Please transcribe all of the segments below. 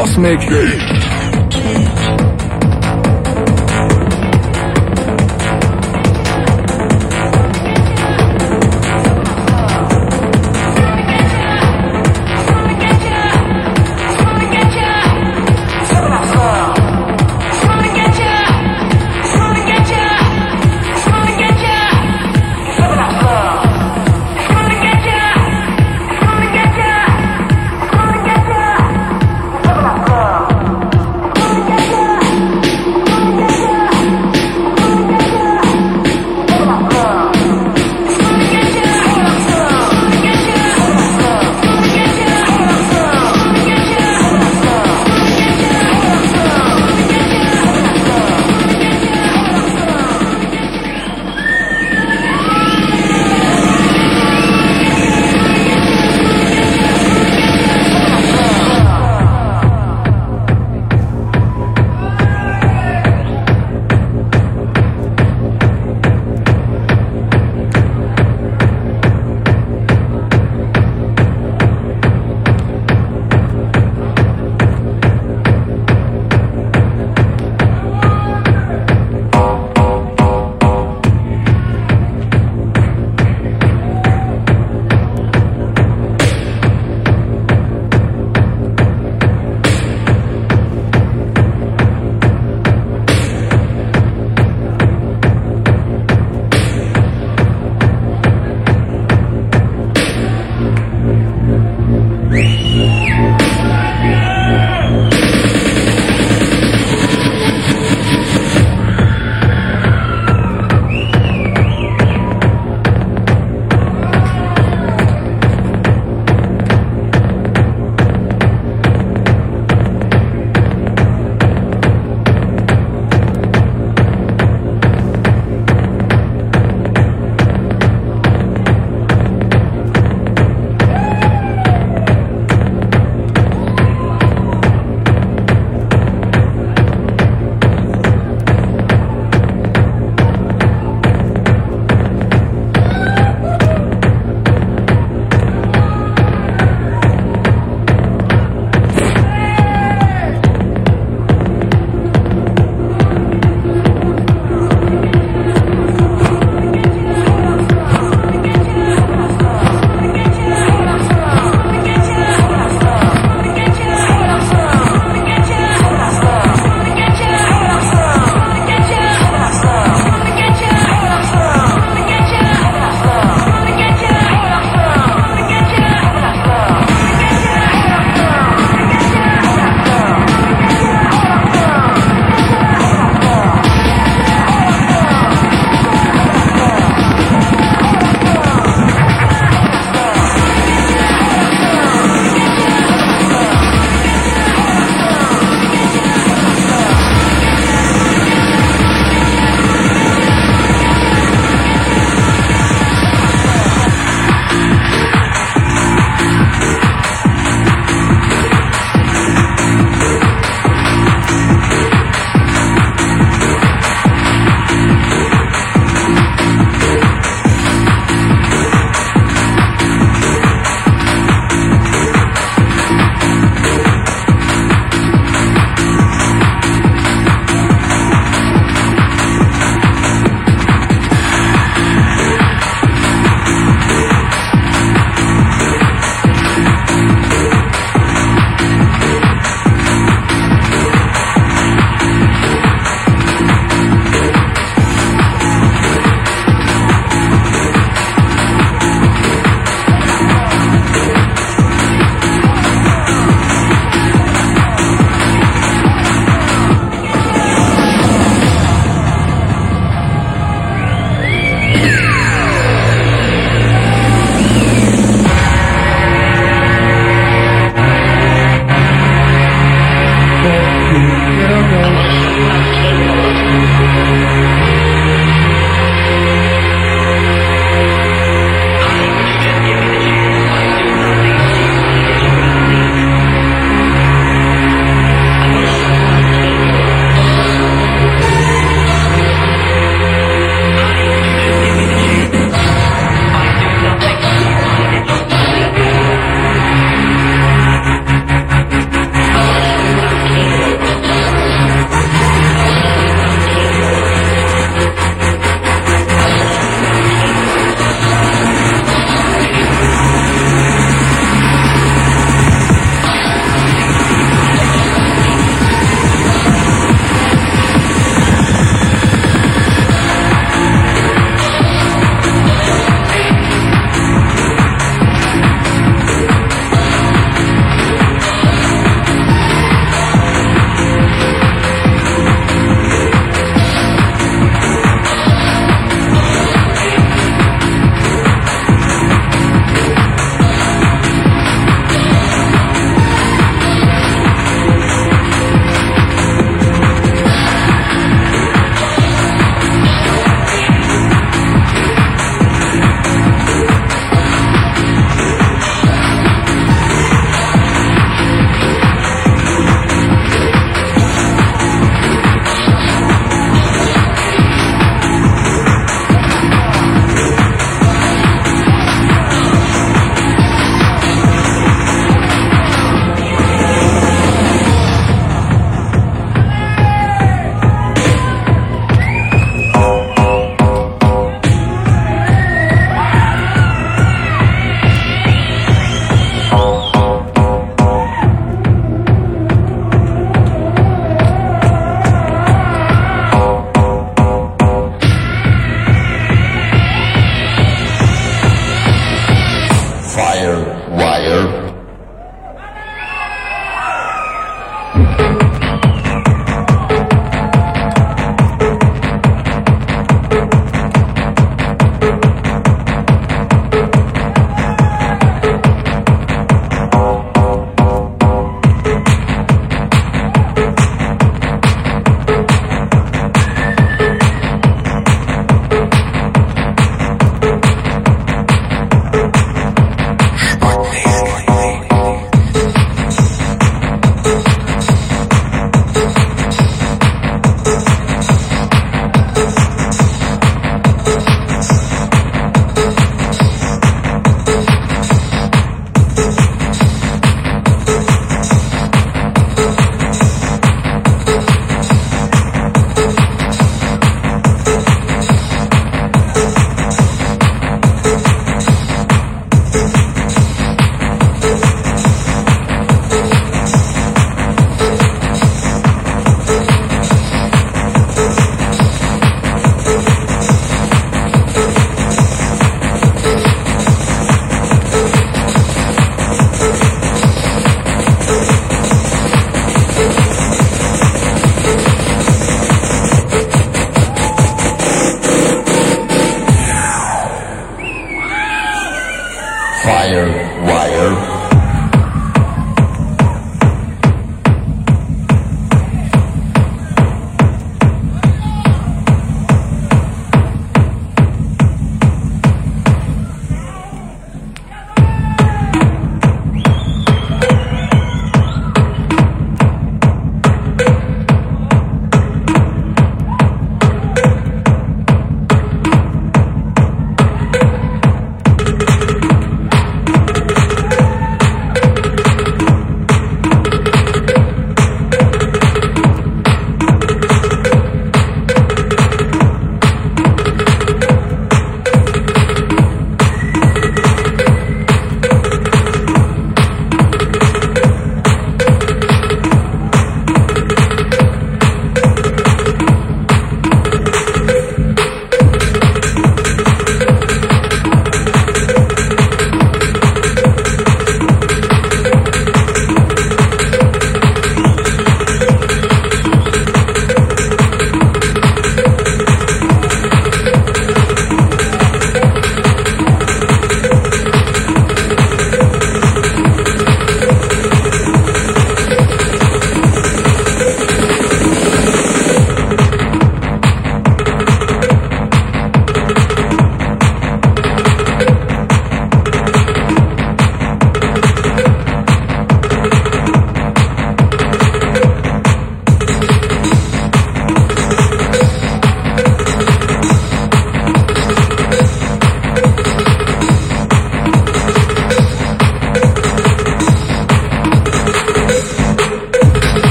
Cosmic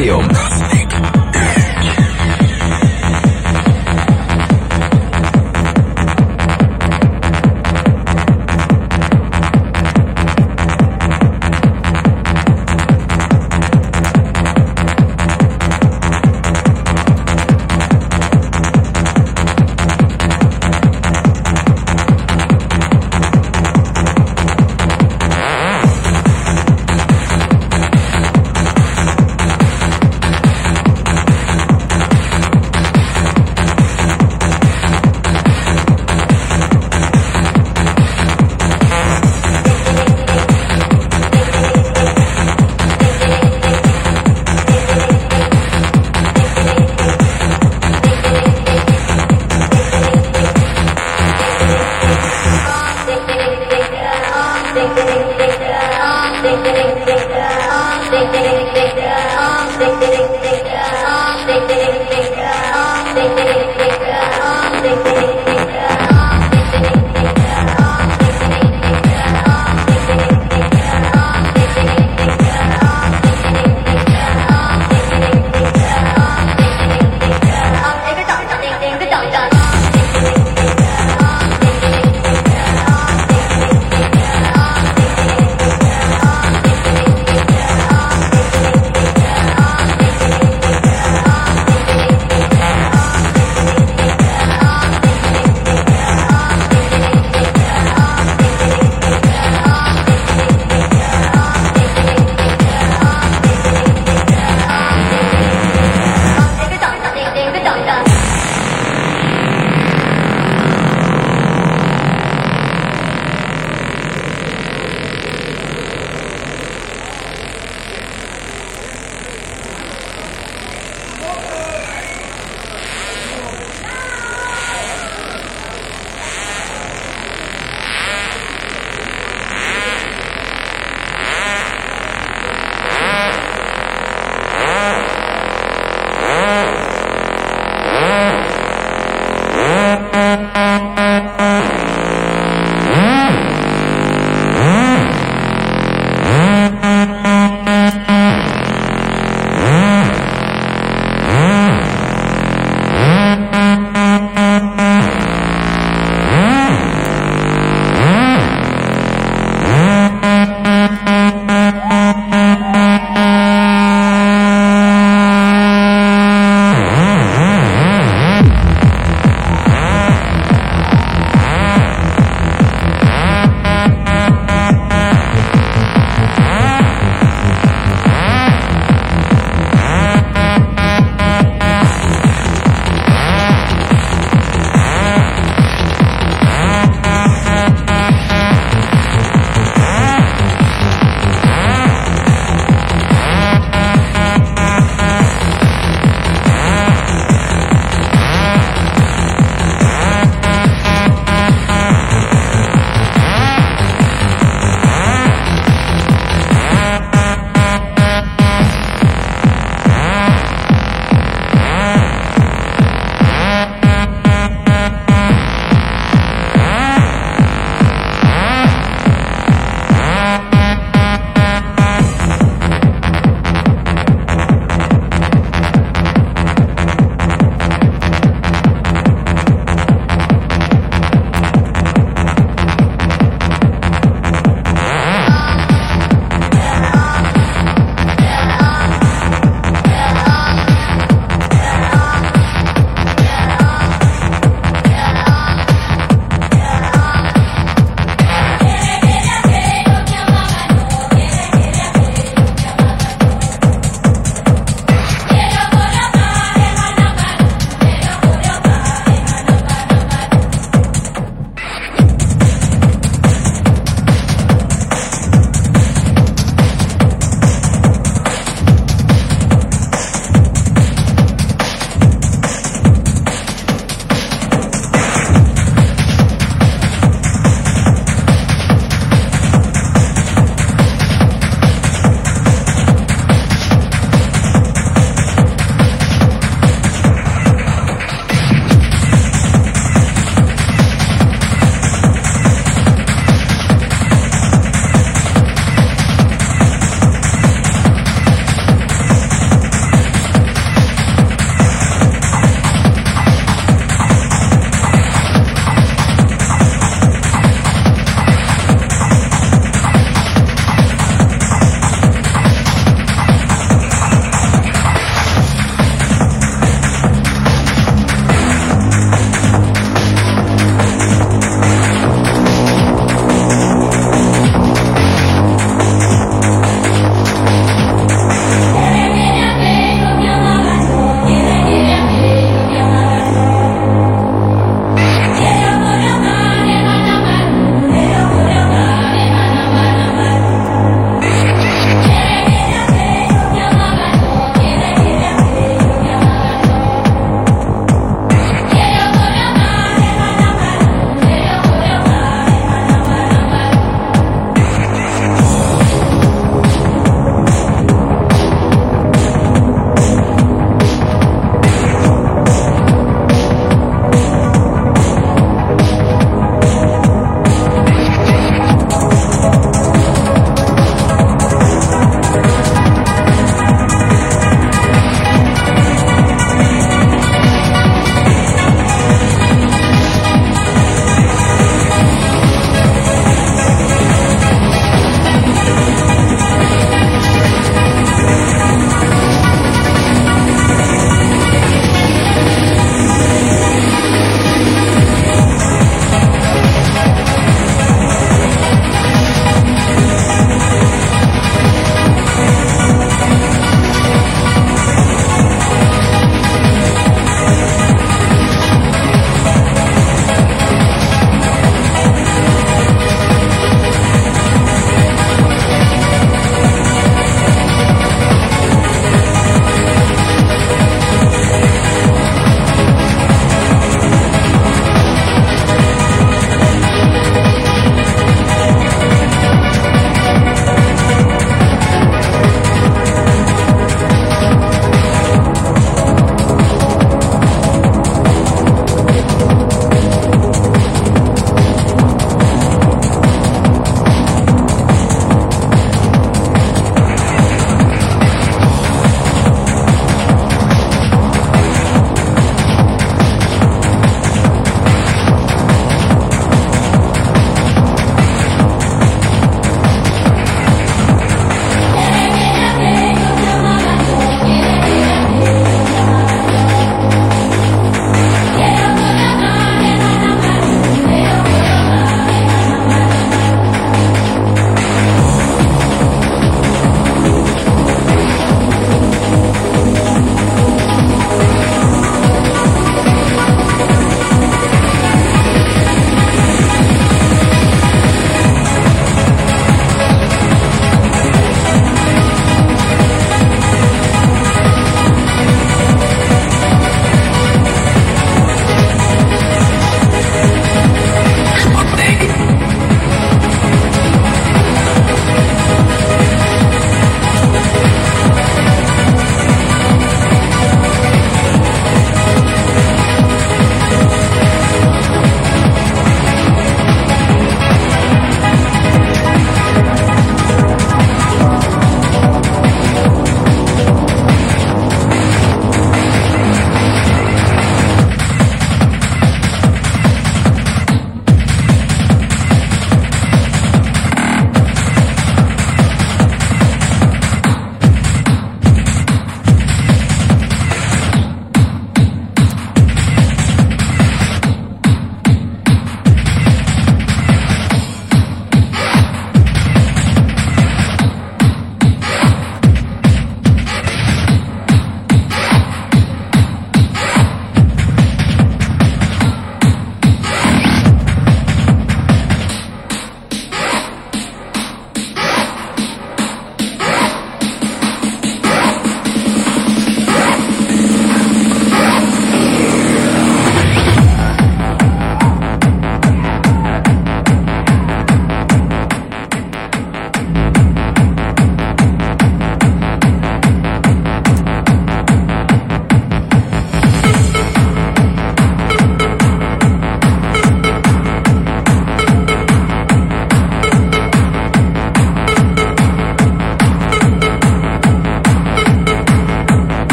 dem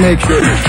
Bernabeu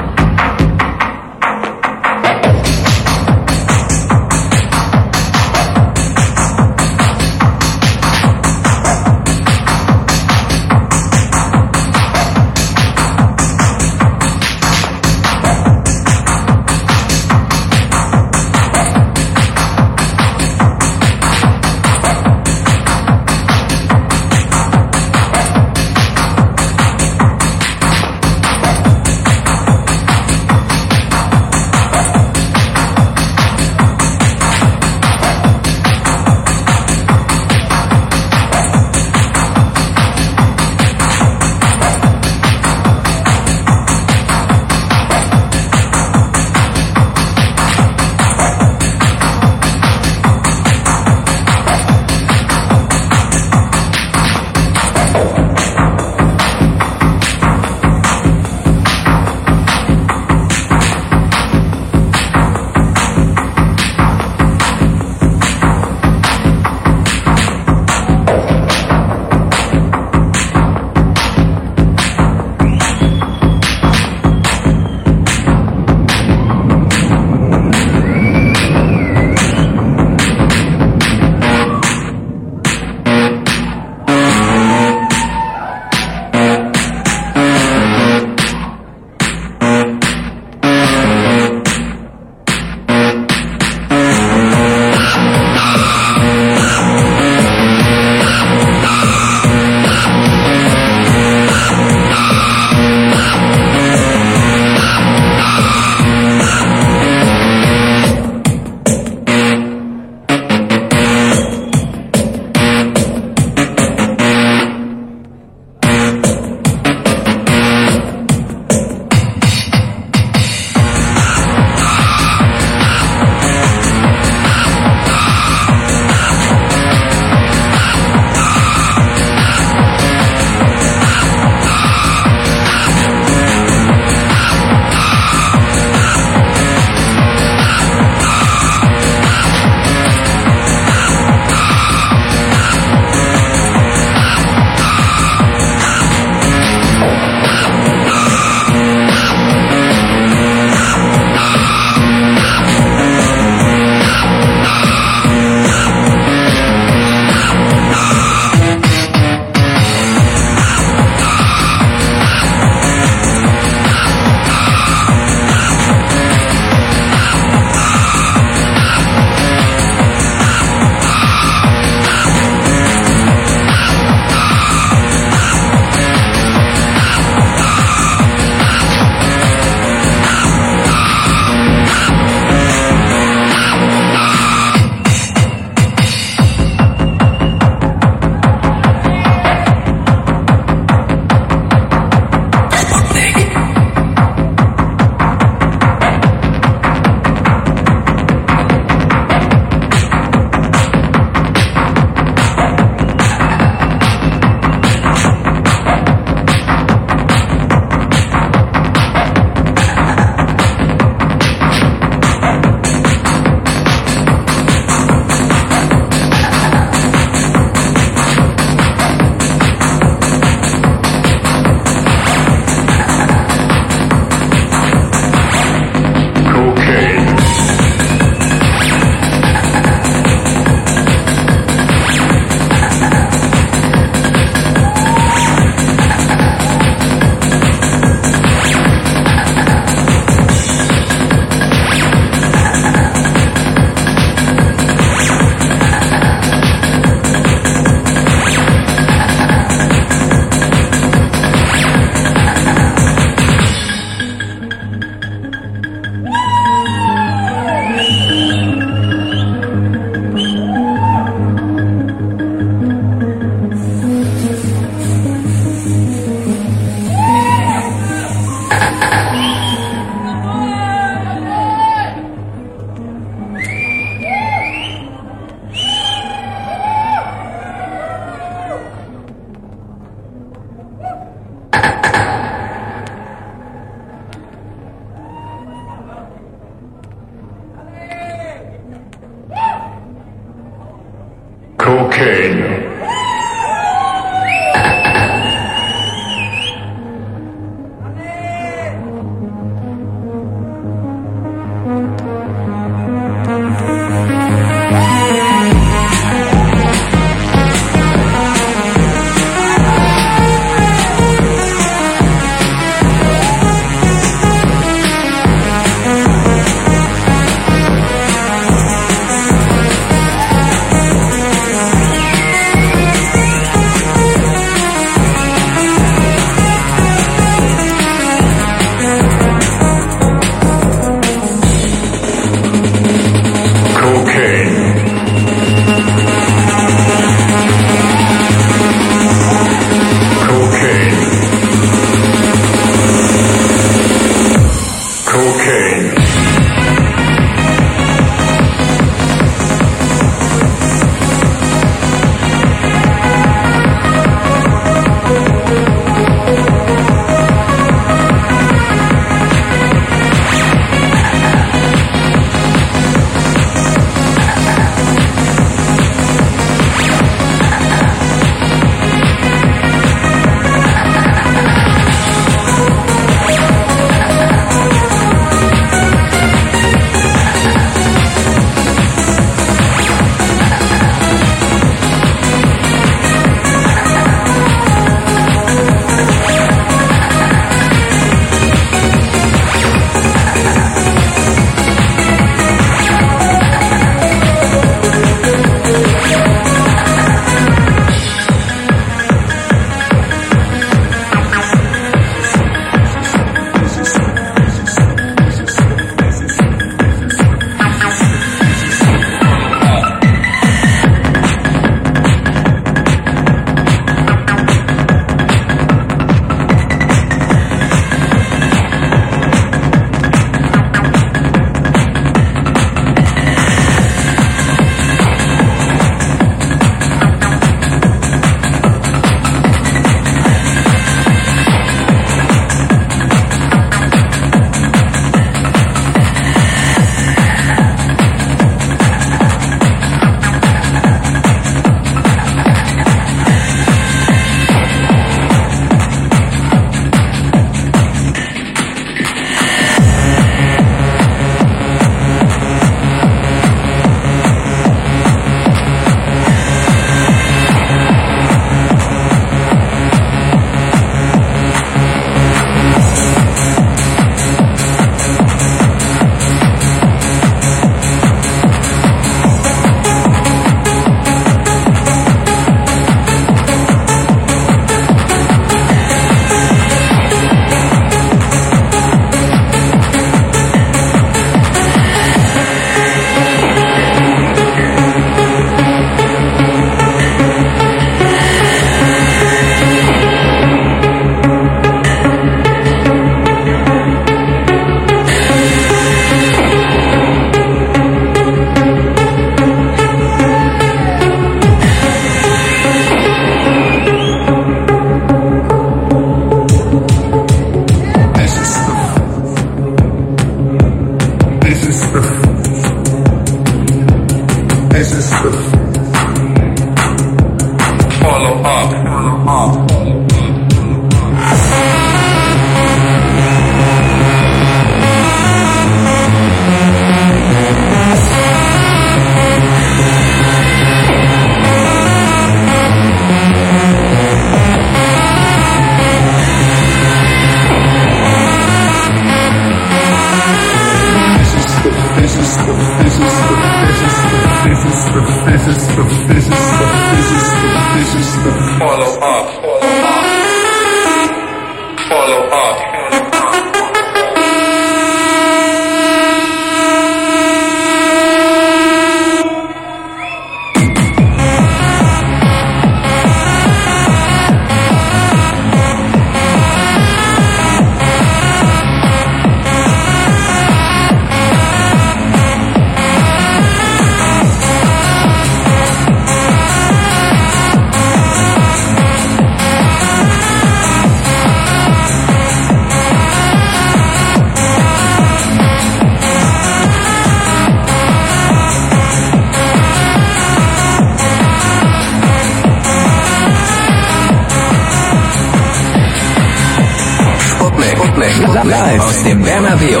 Live aus dem Bernabeu.